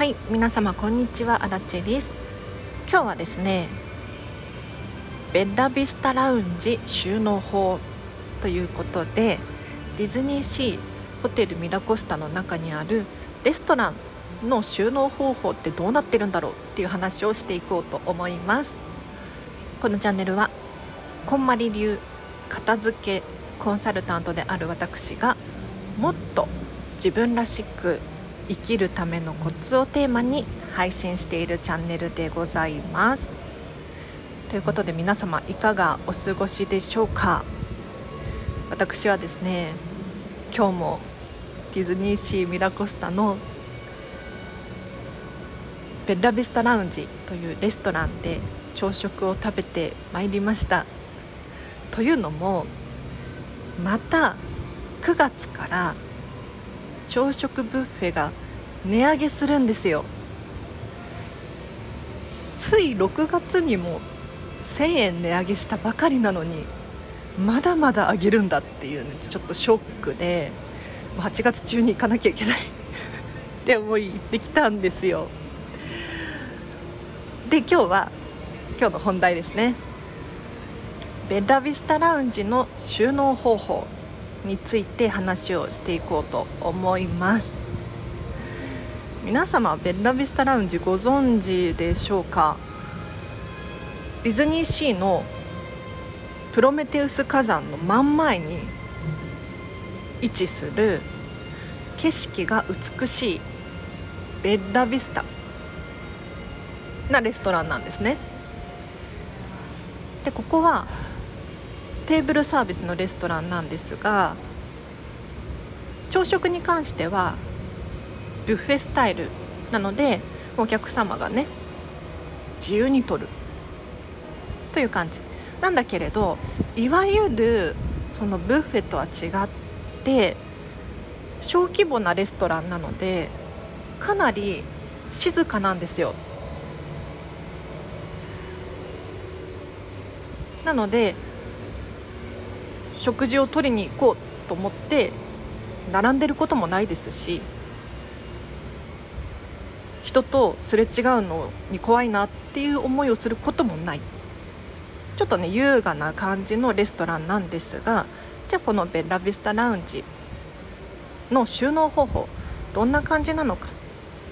はい皆様こんにちは。アラチェです。今日はですねベッラビスタラウンジ収納法ということでディズニーシーホテルミラコスタの中にあるレストランの収納方法ってどうなってるんだろうっていう話をしていこうと思います。このチャンネルはこんまり流片付けコンサルタントである私がもっと自分らしく生きるためのコツをテーマに配信しているチャンネルでございます。ということで皆様いかがお過ごしでしょうか？私はですね今日もディズニーシーミラコスタのベッラビスタラウンジというレストランで朝食を食べてまいりました。というのもまた9月から朝食ブッフェが値上げするんですよ。つい6月にも1000円値上げしたばかりなのにまだまだ上げるんだっていうねちょっとショックで8月中に行かなきゃいけない。って思い行ってきたんですよ。で今日は今日の本題ですね。ベッラビスタラウンジの収納方法。について話をしていこうと思います。皆様ベッラビスタラウンジご存知でしょうか？ディズニーシーのプロメテウス火山の真ん前に位置する景色が美しいベッラビスタなレストランなんですね。でここはテーブルサービスのレストランなんですが朝食に関してはビュッフェスタイルなのでお客様がね自由に取る。という感じ。なんだけれどいわゆるそのブッフェとは違って小規模なレストランなのでかなり静かなんですよ。なので食事を取りに行こうと思って並んでることもないですし人とすれ違うのに怖いなっていう思いをすることもない。ちょっとね優雅な感じのレストランなんですがじゃあこのベラビスタラウンジの収納方法どんな感じなのか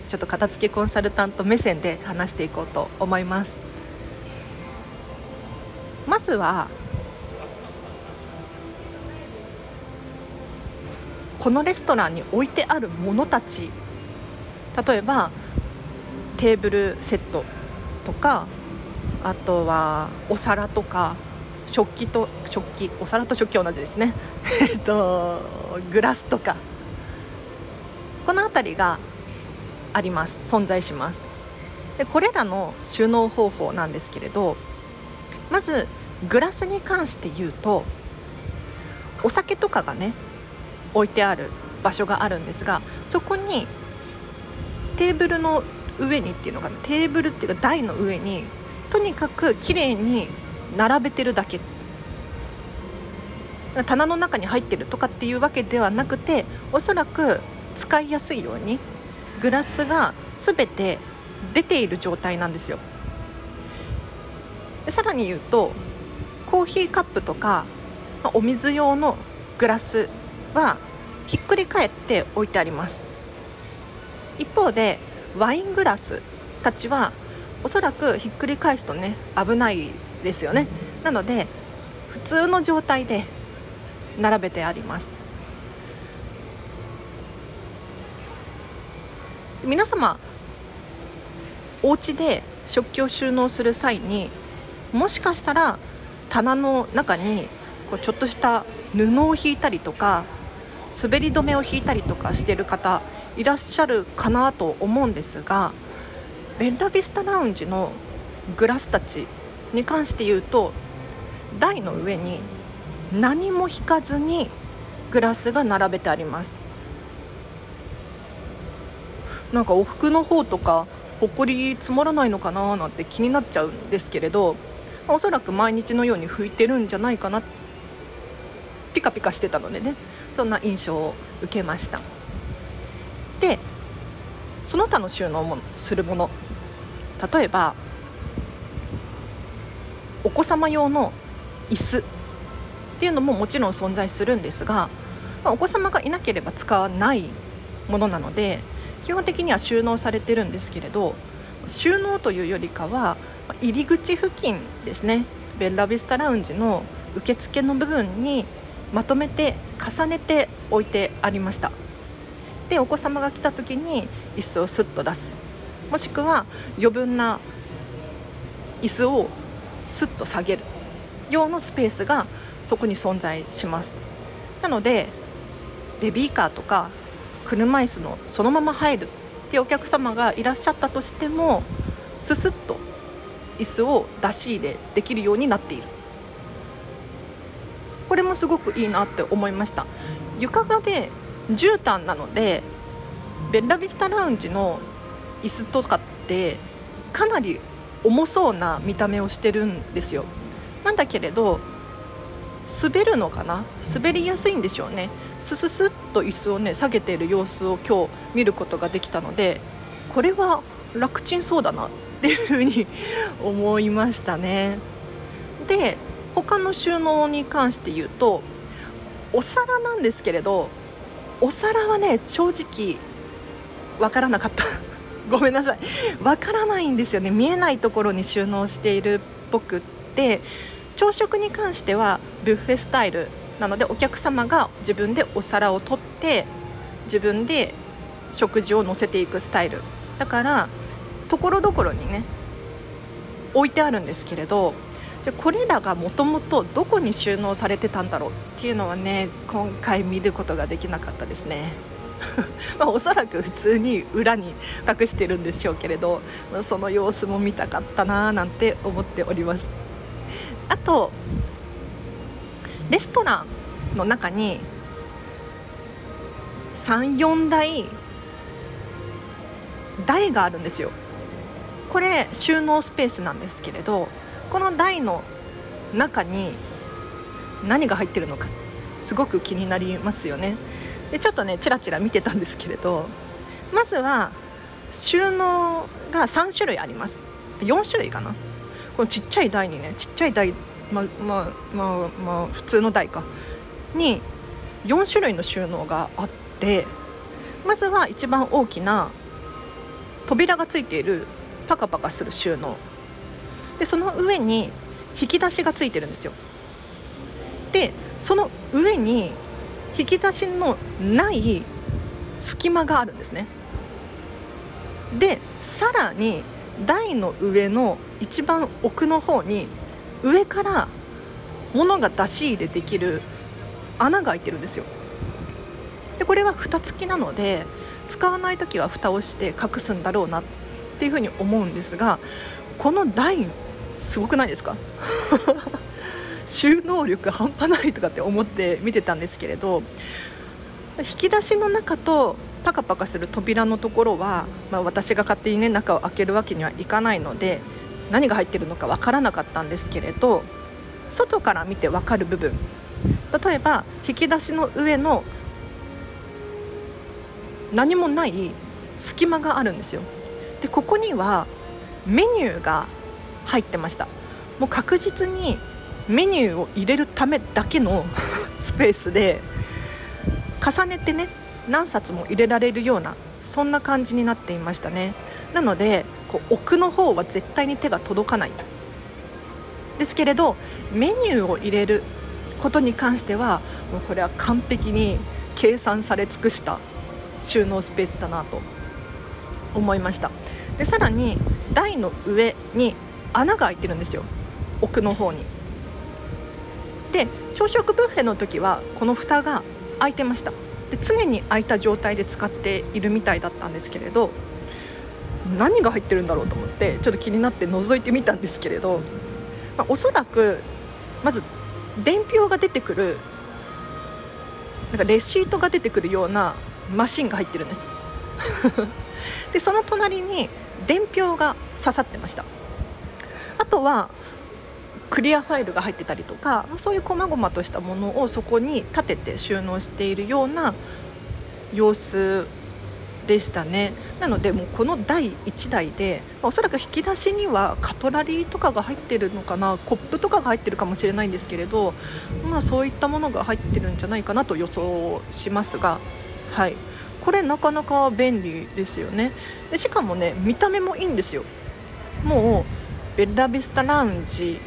ちょっと片付けコンサルタント目線で話していこうと思います。まずはこのレストランに置いてあるものたち。例えばテーブルセットとかあとはお皿とか食器と食器お皿と食器同じですね。えっとグラスとか。この辺りがあります。存在します。でこれらの収納方法なんですけれどまずグラスに関して言うとお酒とかがね置いてある場所があるんですがそこにテーブルの上にっていうのかなテーブルっていうか台の上にとにかく綺麗に並べてるだけ。棚の中に入ってるとかっていうわけではなくておそらく使いやすいようにグラスが全て出ている状態なんですよ。でさらに言うとコーヒーカップとかお水用のグラスはひっくり返って置いてあります。一方でワイングラスたちはおそらくひっくり返すとね危ないですよね。なので普通の状態で並べてあります。皆様お家で食器を収納する際にもしかしたら棚の中にこうちょっとした布を引いたりとか滑り止めを引いたりとかしてる方いらっしゃるかなと思うんですがベッラビスタラウンジのグラスたちに関して言うと台の上に何も引かずにグラスが並べてあります。なんかお服の方とかほこり積もらないのかななんて気になっちゃうんですけれどおそらく毎日のように拭いてるんじゃないかなピカピカしてたのでね。そんな印象を受けました。でその他の収納もするもの例えばお子様用の椅子っていうのももちろん存在するんですが、まあ、お子様がいなければ使わないものなので基本的には収納されてるんですけれど収納というよりかは入り口付近ですね。ベッラビスタラウンジの受付の部分にまとめて重ねて置いてありました。でお子様が来た時に椅子をスッと出す。もしくは余分な椅子をスッと下げる。用のスペースがそこに存在します。なのでベビーカーとか車椅子のそのまま入る。っていうお客様がいらっしゃったとしてもススッと椅子を出し入れできるようになっている。これもすごくいいなって思いました。床がね絨毯なのでベッラビスタラウンジの椅子とかってかなり重そうな見た目をしてるんですよ。なんだけれど滑るのかな？滑りやすいんでしょうね。スススッと椅子をね下げている様子を今日見ることができたのでこれは楽ちんそうだなっていうふうに思いましたね。で他の収納に関して言うとお皿なんですけれどお皿はね正直わからなかった。ごめんなさい。わからないんですよね。見えないところに収納しているっぽくって朝食に関してはビュッフェスタイルなのでお客様が自分でお皿を取って自分で食事を乗せていくスタイル。だからところどころにね置いてあるんですけれどじゃこれらがもともとどこに収納されてたんだろうっていうのはね今回見ることができなかったですね。まあ、おそらく普通に裏に隠してるんでしょうけれどその様子も見たかったなーなんて思っておりますあとレストランの中に34台台があるんですよこれ収納スペースなんですけれどこの台の中に何が入ってるのかすごく気になりますよね。でちょっとねちらちら見てたんですけれどまずは収納が3種類あります。4種類かな。このちっちゃい台にねちっちゃい台まあまあまあまあ普通の台か。に4種類の収納があってまずは一番大きな扉がついているパカパカする収納。でその上に引き出しがついてるんですよ。でその上に引き出しのない隙間があるんですね。でさらに台の上の一番奥の方に上から物が出し入れできる穴が開いてるんですよ。でこれは蓋付きなので使わない時は蓋をして隠すんだろうなっていうふうに思うんですがこの台すごくないですか？収納力半端ないとかって思って見てたんですけれど引き出しの中とパカパカする扉のところは、まあ、私が勝手にね中を開けるわけにはいかないので何が入ってるのか分からなかったんですけれど外から見て分かる部分。例えば引き出しの上の何もない隙間があるんですよ。でここにはメニューが入ってました。もう確実にメニューを入れるためだけの スペースで重ねてね何冊も入れられるようなそんな感じになっていましたね。なのでこう奥の方は絶対に手が届かない。ですけれどメニューを入れることに関してはもうこれは完璧に計算され尽くした収納スペースだなと思いました。でさらに台の上に穴が開いてるんですよ。奥の方に。で朝食ブッフェの時はこの蓋が開いてました。で常に開いた状態で使っているみたいだったんですけれど何が入ってるんだろうと思ってちょっと気になって覗いてみたんですけれど、まあ、おそらくまず伝票が出てくるなんかレシートが出てくるようなマシンが入ってるんです。でその隣に伝票が刺さってました。あとはクリアファイルが入ってたりとかそういう細々としたものをそこに立てて収納しているような様子でしたね。なのでもうこの第1台で、ま、おそらく引き出しにはカトラリーとかが入ってるのかなコップとかが入ってるかもしれないんですけれど、まあ、そういったものが入ってるんじゃないかなと予想しますが、はい、これなかなか便利ですよね。でしかもね見た目もいいんですよ。もうベッラビスタラウンジ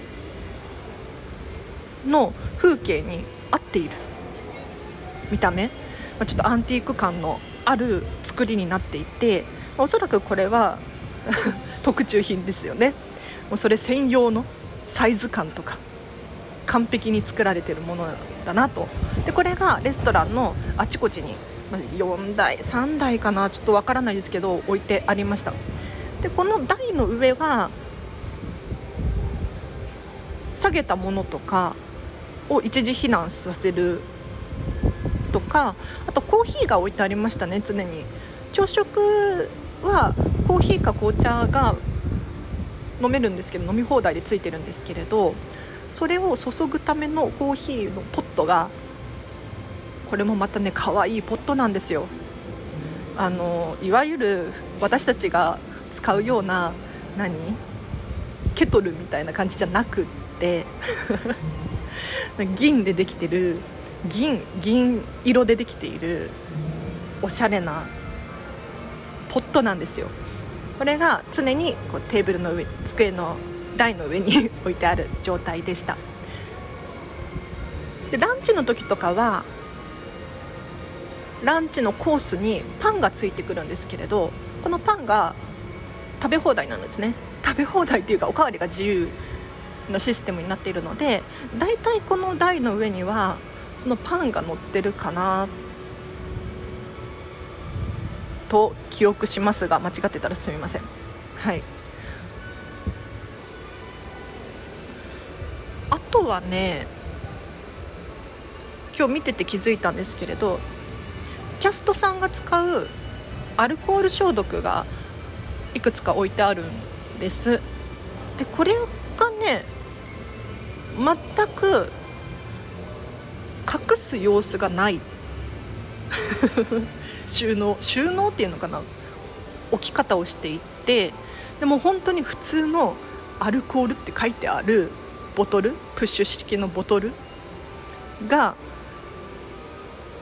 の風景に合っている。見た目、まあ、ちょっとアンティーク感のある作りになっていておそらくこれは 特注品ですよね。もうそれ専用のサイズ感とか完璧に作られてるものだなと。でこれがレストランのあちこちに4台3台かな？ちょっとわからないですけど置いてありました。でこの台の上は下げたものとかを一時避難させるとかあとコーヒーが置いてありましたね常に。朝食はコーヒーか紅茶が飲めるんですけど飲み放題でついてるんですけれどそれを注ぐためのコーヒーのポットがこれもまたね可愛いポットなんですよ。あのいわゆる私たちが使うような何？ケトルみたいな感じじゃなくっ銀でできてる銀銀色でできているおしゃれなポットなんですよ。これが常にこうテーブルの上机の台の上に 置いてある状態でした。でランチの時とかはランチのコースにパンがついてくるんですけれどこのパンが食べ放題なんですね。食べ放題っていうかおかわりが自由。のシステムになっているのでだいたいこの台の上にはそのパンが乗ってるかなと記憶しますが間違ってたらすみません。はい。あとはね今日見てて気づいたんですけれどキャストさんが使うアルコール消毒がいくつか置いてあるんです。でこれがね全く隠す様子がない。収納収納っていうのかな？置き方をしていってでも本当に普通のアルコールって書いてあるボトルプッシュ式のボトルが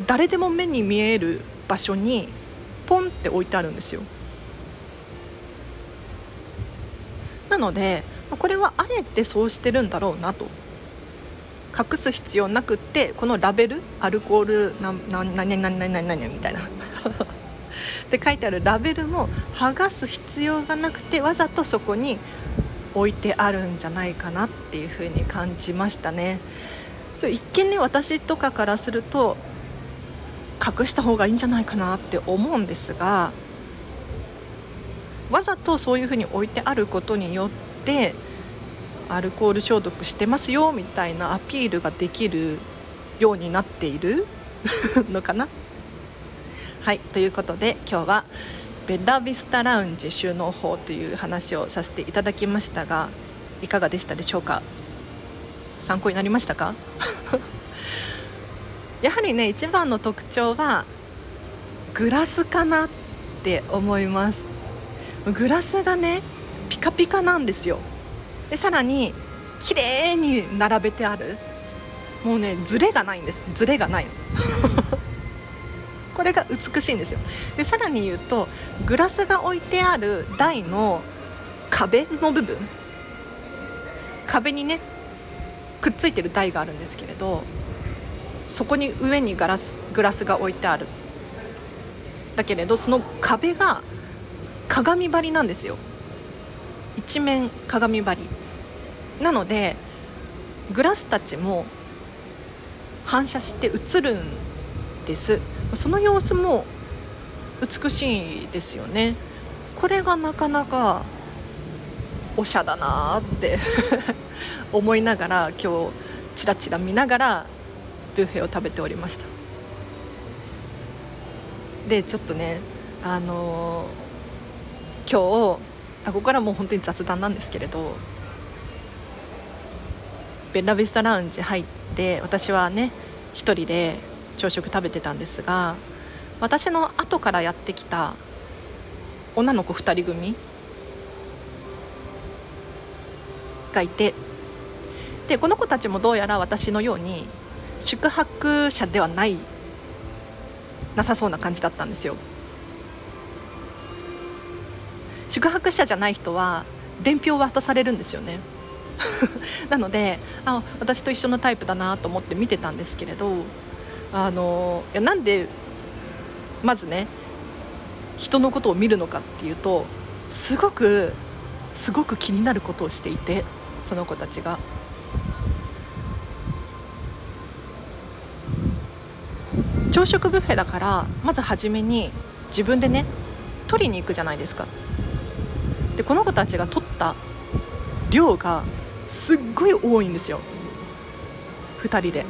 誰でも目に見える場所にポンって置いてあるんですよ。なのでこれはあえてそうしてるんだろうなと。隠す必要なくってこのラベルアルコールなな何何何何何みたいな。って書いてあるラベルも剥がす必要がなくてわざとそこに置いてあるんじゃないかなっていうふうに感じましたね。一見ね私とかからすると隠した方がいいんじゃないかなって思うんですがわざとそういうふうに置いてあることによってアルコール消毒してますよみたいなアピールができるようになっている？のかな？はいということで今日はベラビスタラウンジ収納法という話をさせていただきましたがいかがでしたでしょうか？参考になりましたか？やはりね一番の特徴はグラスかなって思います。グラスがねピカピカなんですよ。でさらに綺麗に並べてある。もうねズレがないんです。ズレがない。これが美しいんですよ。でさらに言うとグラスが置いてある台の壁の部分。壁にねくっついてる台があるんですけれどそこに上にガラスグラスが置いてある。だけれどその壁が鏡張りなんですよ。一面鏡張り。なのでグラスたちも反射して映るんです。その様子も美しいですよね。これがなかなかおしゃだなって 思いながら今日ちらちら見ながらビュッフェを食べておりました。でちょっとねあのー、今日あここからもう本当に雑談なんですけれどベラビスタラウンジ入って私はね1人で朝食食べてたんですが私の後からやってきた女の子2人組がいてでこの子たちもどうやら私のように宿泊者ではないなさそうな感じだったんですよ。宿泊者じゃない人は伝票を渡されるんですよね。なのであ私と一緒のタイプだなと思って見てたんですけれどあのいやなんでまずね人のことを見るのかっていうとすごくすごく気になることをしていてその子たちが。朝食ブッフェだからまず初めに自分でね取りに行くじゃないですかでこの子たちが取った量がすっごい多いんですよ。2人で。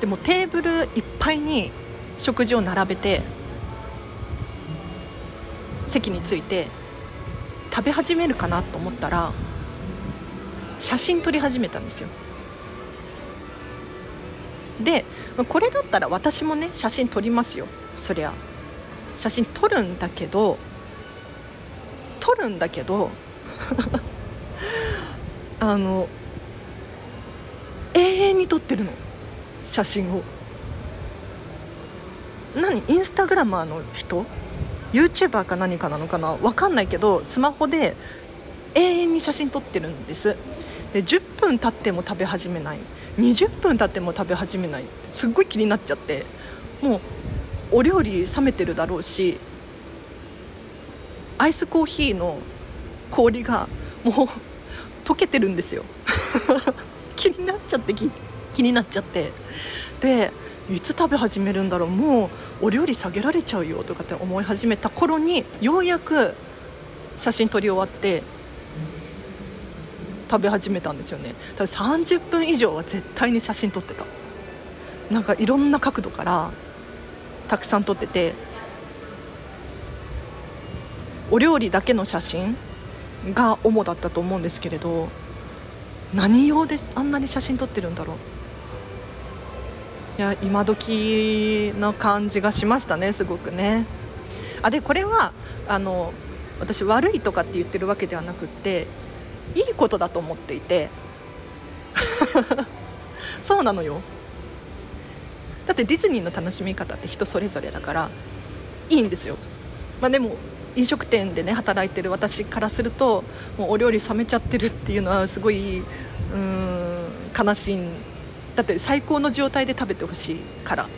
でもテーブルいっぱいに食事を並べて席に着いて食べ始めるかなと思ったら写真撮り始めたんですよ。でこれだったら私もね写真撮りますよ。そりゃ。写真撮るんだけど撮るんだけど あの永遠に撮ってるの。写真を。何？インスタグラマーの人？YouTuber か何かなのかな？分かんないけどスマホで永遠に写真撮ってるんです。で10分経っても食べ始めない。20分経っても食べ始めない。すっごい気になっちゃって。もうお料理冷めてるだろうしアイスコーヒーの氷がもう溶けてるんですよ。気になっちゃって気になっちゃって。でいつ食べ始めるんだろう。もうお料理下げられちゃうよとかって思い始めた頃にようやく写真撮り終わって食べ始めたんですよね。多分30分以上は絶対に写真撮ってた。なんかいろんな角度からたくさん撮っててお料理だけの写真が主だったと思うんですけれど何用ですあんなに写真撮ってるんだろう。いや今時の感じがしましたねすごくね。あでこれはあの私悪いとかって言ってるわけではなくっていいことだと思っていて。そうなのよ。だってディズニーの楽しみ方って人それぞれだからいいんですよ、まあ、でも飲食店でね働いてる私からするともうお料理冷めちゃってるっていうのはすごいうん悲しいん。だって最高の状態で食べてほしいから。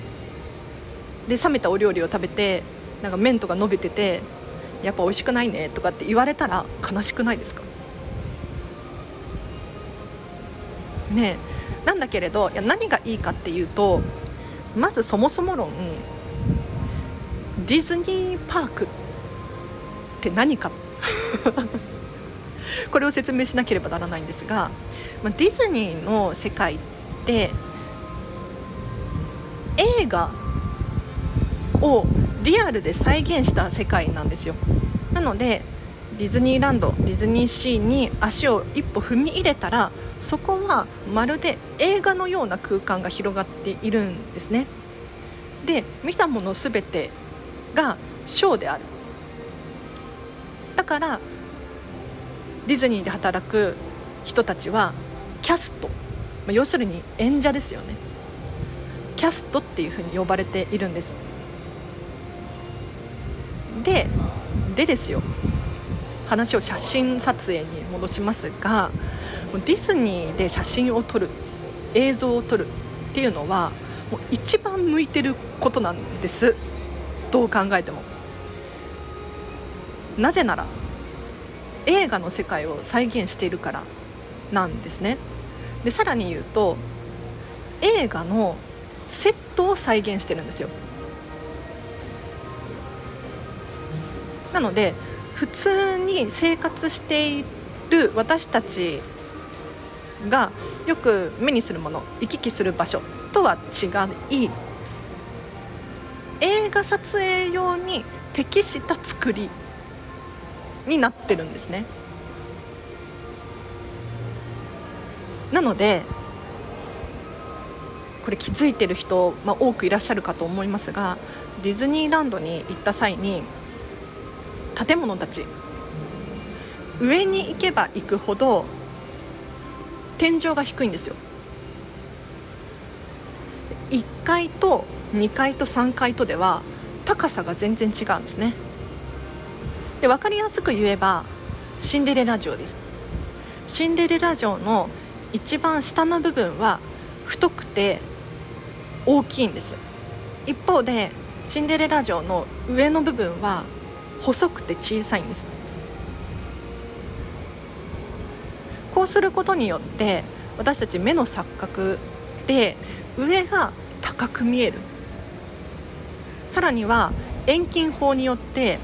で冷めたお料理を食べてなんか麺とか伸びててやっぱ美味しくないねとかって言われたら悲しくないですか？ねえ。なんだけれどいや何がいいかっていうとまずそもそも論ディズニーパークってって何か。これを説明しなければならないんですがまディズニーの世界って映画をリアルで再現した世界なんですよ。なのでディズニーランドディズニーシーに足を一歩踏み入れたらそこはまるで映画のような空間が広がっているんですね。で見たもの全てがショーである。からディズニーで働く人たちはキャスト。要するに演者ですよね。キャストっていうふうに呼ばれているんです。ででですよ。話を写真撮影に戻しますがディズニーで写真を撮る映像を撮るっていうのはもう一番向いてることなんです。どう考えても。なぜなら映画の世界を再現しているからなんですね。でさらに言うと映画のセットを再現してるんですよ。なので普通に生活している私たちがよく目にするもの行き来する場所とは違い映画撮影用に適した作りになってるんですね。なのでこれ気づいてる人、まあ、多くいらっしゃるかと思いますがディズニーランドに行った際に建物たち上に行けば行くほど天井が低いんですよ。1階と2階と3階とでは高さが全然違うんですね。で分かりやすく言えばシンデレラ城です。シンデレラ城の一番下の部分は太くて大きいんです。一方でシンデレラ城の上の部分は細くて小さいんです。こうすることによって私たち目の錯覚で上が高く見える。さらには遠近法によって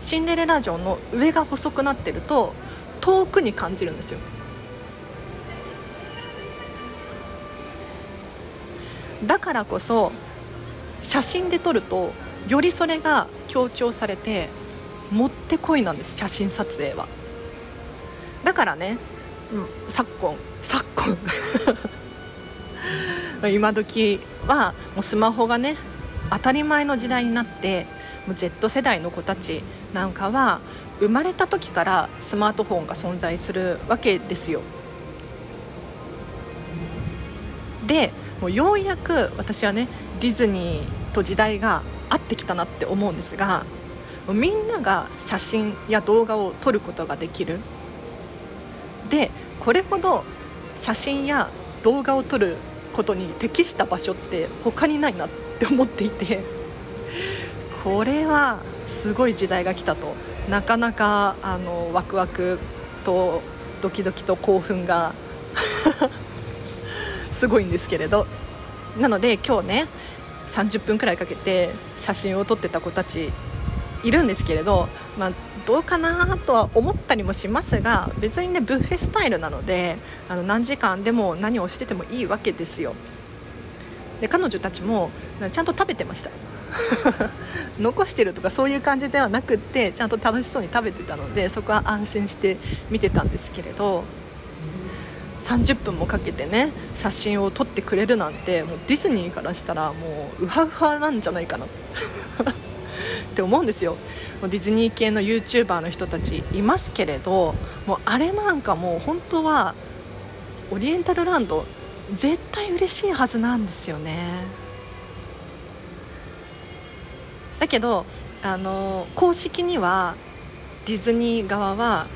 シンデレラ城の上が細くなってると遠くに感じるんですよ。だからこそ写真で撮るとよりそれが強調されてもってこいなんです写真撮影は。だからね、うん、昨今昨今。今時はもうスマホがね当たり前の時代になってもう Z 世代の子たちなんかは生まれた時からスマートフォンが存在するわけですよ。でもうようやく私はねディズニーと時代が合ってきたなって思うんですがみんなが写真や動画を撮ることができる。でこれほど写真や動画を撮ることに適した場所って他にないなって思っていて。これはすごい時代が来たと。なかなかあのワクワクとドキドキと興奮が すごいんですけれど。なので今日ね30分くらいかけて写真を撮ってた子たちいるんですけれど、まあ、どうかなとは思ったりもしますが別にねブッフェスタイルなのであの何時間でも何をしててもいいわけですよ。で彼女たちもちゃんと食べてました。残してるとかそういう感じではなくってちゃんと楽しそうに食べてたのでそこは安心して見てたんですけれど30分もかけてね写真を撮ってくれるなんてもうディズニーからしたらもうウハウハなんじゃないかな。って思うんですよ。ディズニー系の YouTuber の人たちいますけれどもうあれなんかもう本当はオリエンタルランド絶対嬉しいはずなんですよね。だけどあの公式にはディズニー側は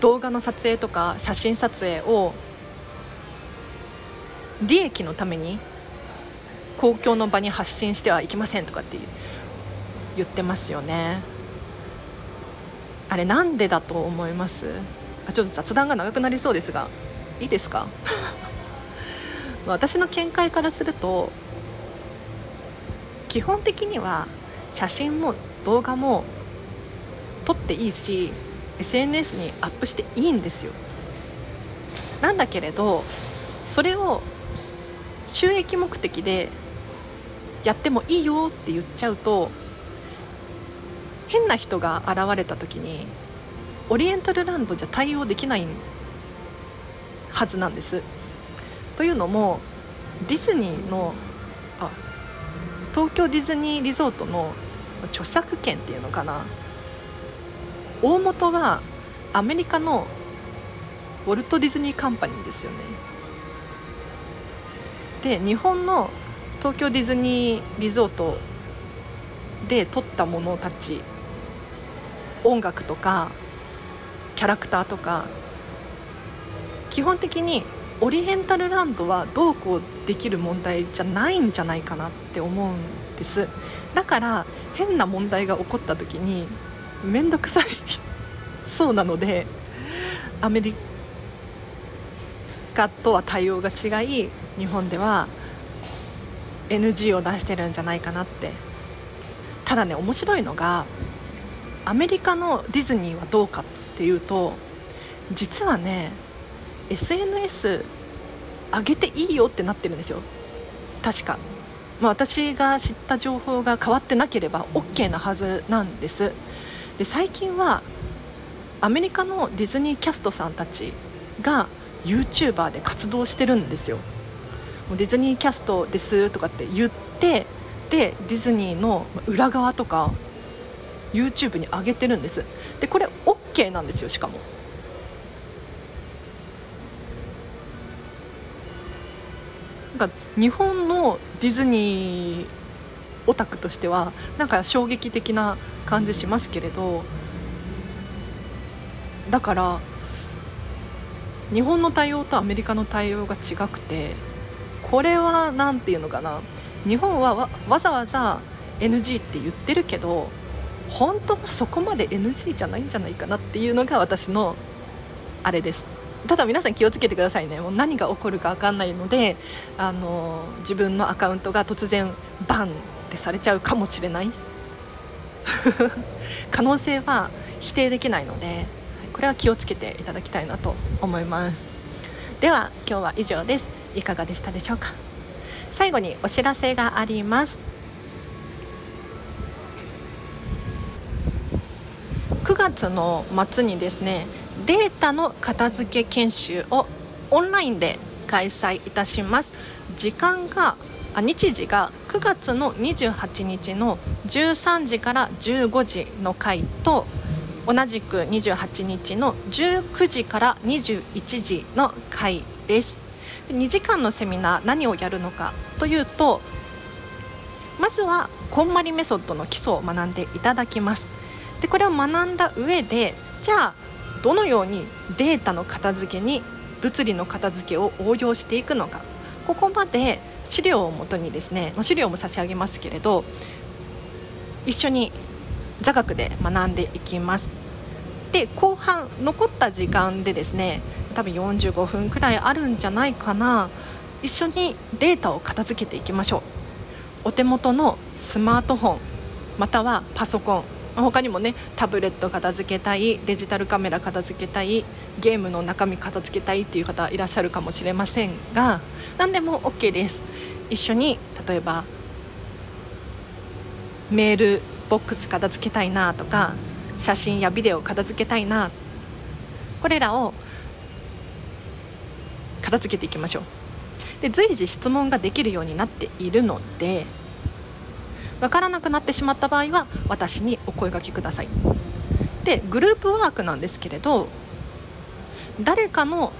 動画の撮影とか写真撮影を利益のために公共の場に発信してはいけませんとかって言ってますよね。あれなんでだと思います？あちょっと雑談が長くなりそうですがいいですか？私の見解からすると基本的には写真も動画も撮っていいし SNS にアップしていいんですよなんだけれどそれを収益目的でやってもいいよって言っちゃうと変な人が現れた時にオリエンタルランドじゃ対応できないはずなんです。というのもディズニーのあ東京ディズニーリゾートの著作権っていうのかな。大元はアメリカのウォルト・ディズニー・カンパニーですよね。で日本の東京ディズニーリゾートで撮ったものたち音楽とかキャラクターとか基本的にオリエンタルランドはどうこうできる問題じゃないんじゃないかなって思うんです。だから変な問題が起こった時に面倒くさい。そうなのでアメリカとは対応が違い日本では NG を出してるんじゃないかなって。ただね面白いのがアメリカのディズニーはどうかっていうと実はね SNS 上げていいよってなってるんですよ。確か、まあ、私が知った情報が変わってなければ OK なはずなんです。で最近はアメリカのディズニーキャストさんたちが YouTuber で活動してるんですよ。ディズニーキャストですとかって言ってでディズニーの裏側とか YouTube に上げてるんです。でこれ OK なんですよしかも。日本のディズニーオタクとしてはなんか衝撃的な感じしますけれどだから日本の対応とアメリカの対応が違くてこれは何て言うのかな。日本はわざわざ NG って言ってるけど本当はそこまで NG じゃないんじゃないかなっていうのが私のあれです。ただ皆さん気をつけてくださいね。もう何が起こるか分かんないのであの自分のアカウントが突然バンってされちゃうかもしれない。可能性は否定できないのでこれは気をつけていただきたいなと思います。では今日は以上です。いかがでしたでしょうか？最後にお知らせがあります。9月の末にですねデータの片付け研修をオンラインで開催いたします。時間があ日時が9月の28日の13時から15時の回と同じく28日の19時から21時の回です。2時間のセミナー何をやるのかというとまずはこんまりメソッドの基礎を学んでいただきます。でこれを学んだ上でじゃあどのようにデータの片付けに物理の片付けを応用していくのか。ここまで資料をもとにですね資料も差し上げますけれど一緒に座学で学んでいきます。で後半残った時間でですね多分45分くらいあるんじゃないかな。一緒にデータを片付けていきましょう。お手元のスマートフォンまたはパソコン他にもねタブレット片付けたいデジタルカメラ片付けたいゲームの中身片付けたいっていう方いらっしゃるかもしれませんが何でも OK です。一緒に例えばメールボックス片付けたいなとか写真やビデオ片付けたいな。これらを片付けていきましょう。で随時質問ができるようになっているので分からなくなってしまった場合は私にお声がけください。でグループワークなんですけれど誰かの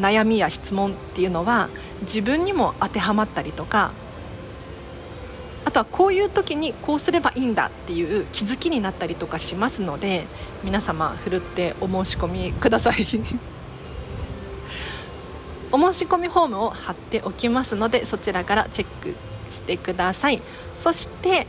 悩みや質問っていうのは自分にも当てはまったりとかあとはこういう時にこうすればいいんだっていう気づきになったりとかしますので皆様ふるってお申し込みください。お申し込みフォームを貼っておきますのでそちらからチェックしてください。そして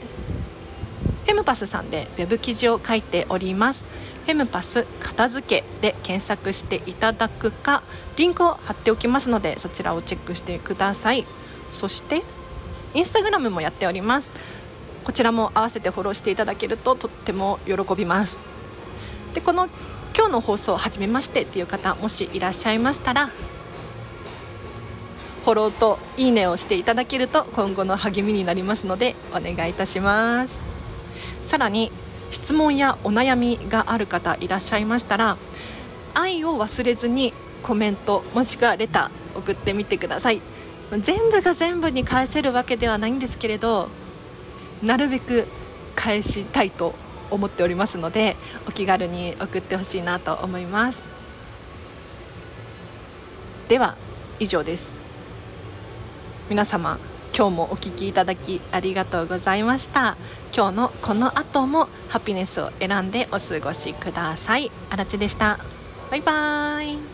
フェムパスさんでウェブ記事を書いております。フェムパス片付けで検索していただくかリンクを貼っておきますのでそちらをチェックしてください。そしてインスタグラムもやっております。こちらも合わせてフォローしていただけるととっても喜びます。でこの今日の放送を始めましてっていう方もしいらっしゃいましたらフォローといいねをしていただけると今後の励みになりますのでお願いいたします。さらに質問やお悩みがある方いらっしゃいましたら愛を忘れずにコメントもしくはレター送ってみてください。全部が全部に返せるわけではないんですけれどなるべく返したいと思っておりますのでお気軽に送ってほしいなと思います。では以上です。皆様今日もお聴きいただきありがとうございました。今日のこの後もハピネスを選んでお過ごしください。あらちでした。バイバーイ。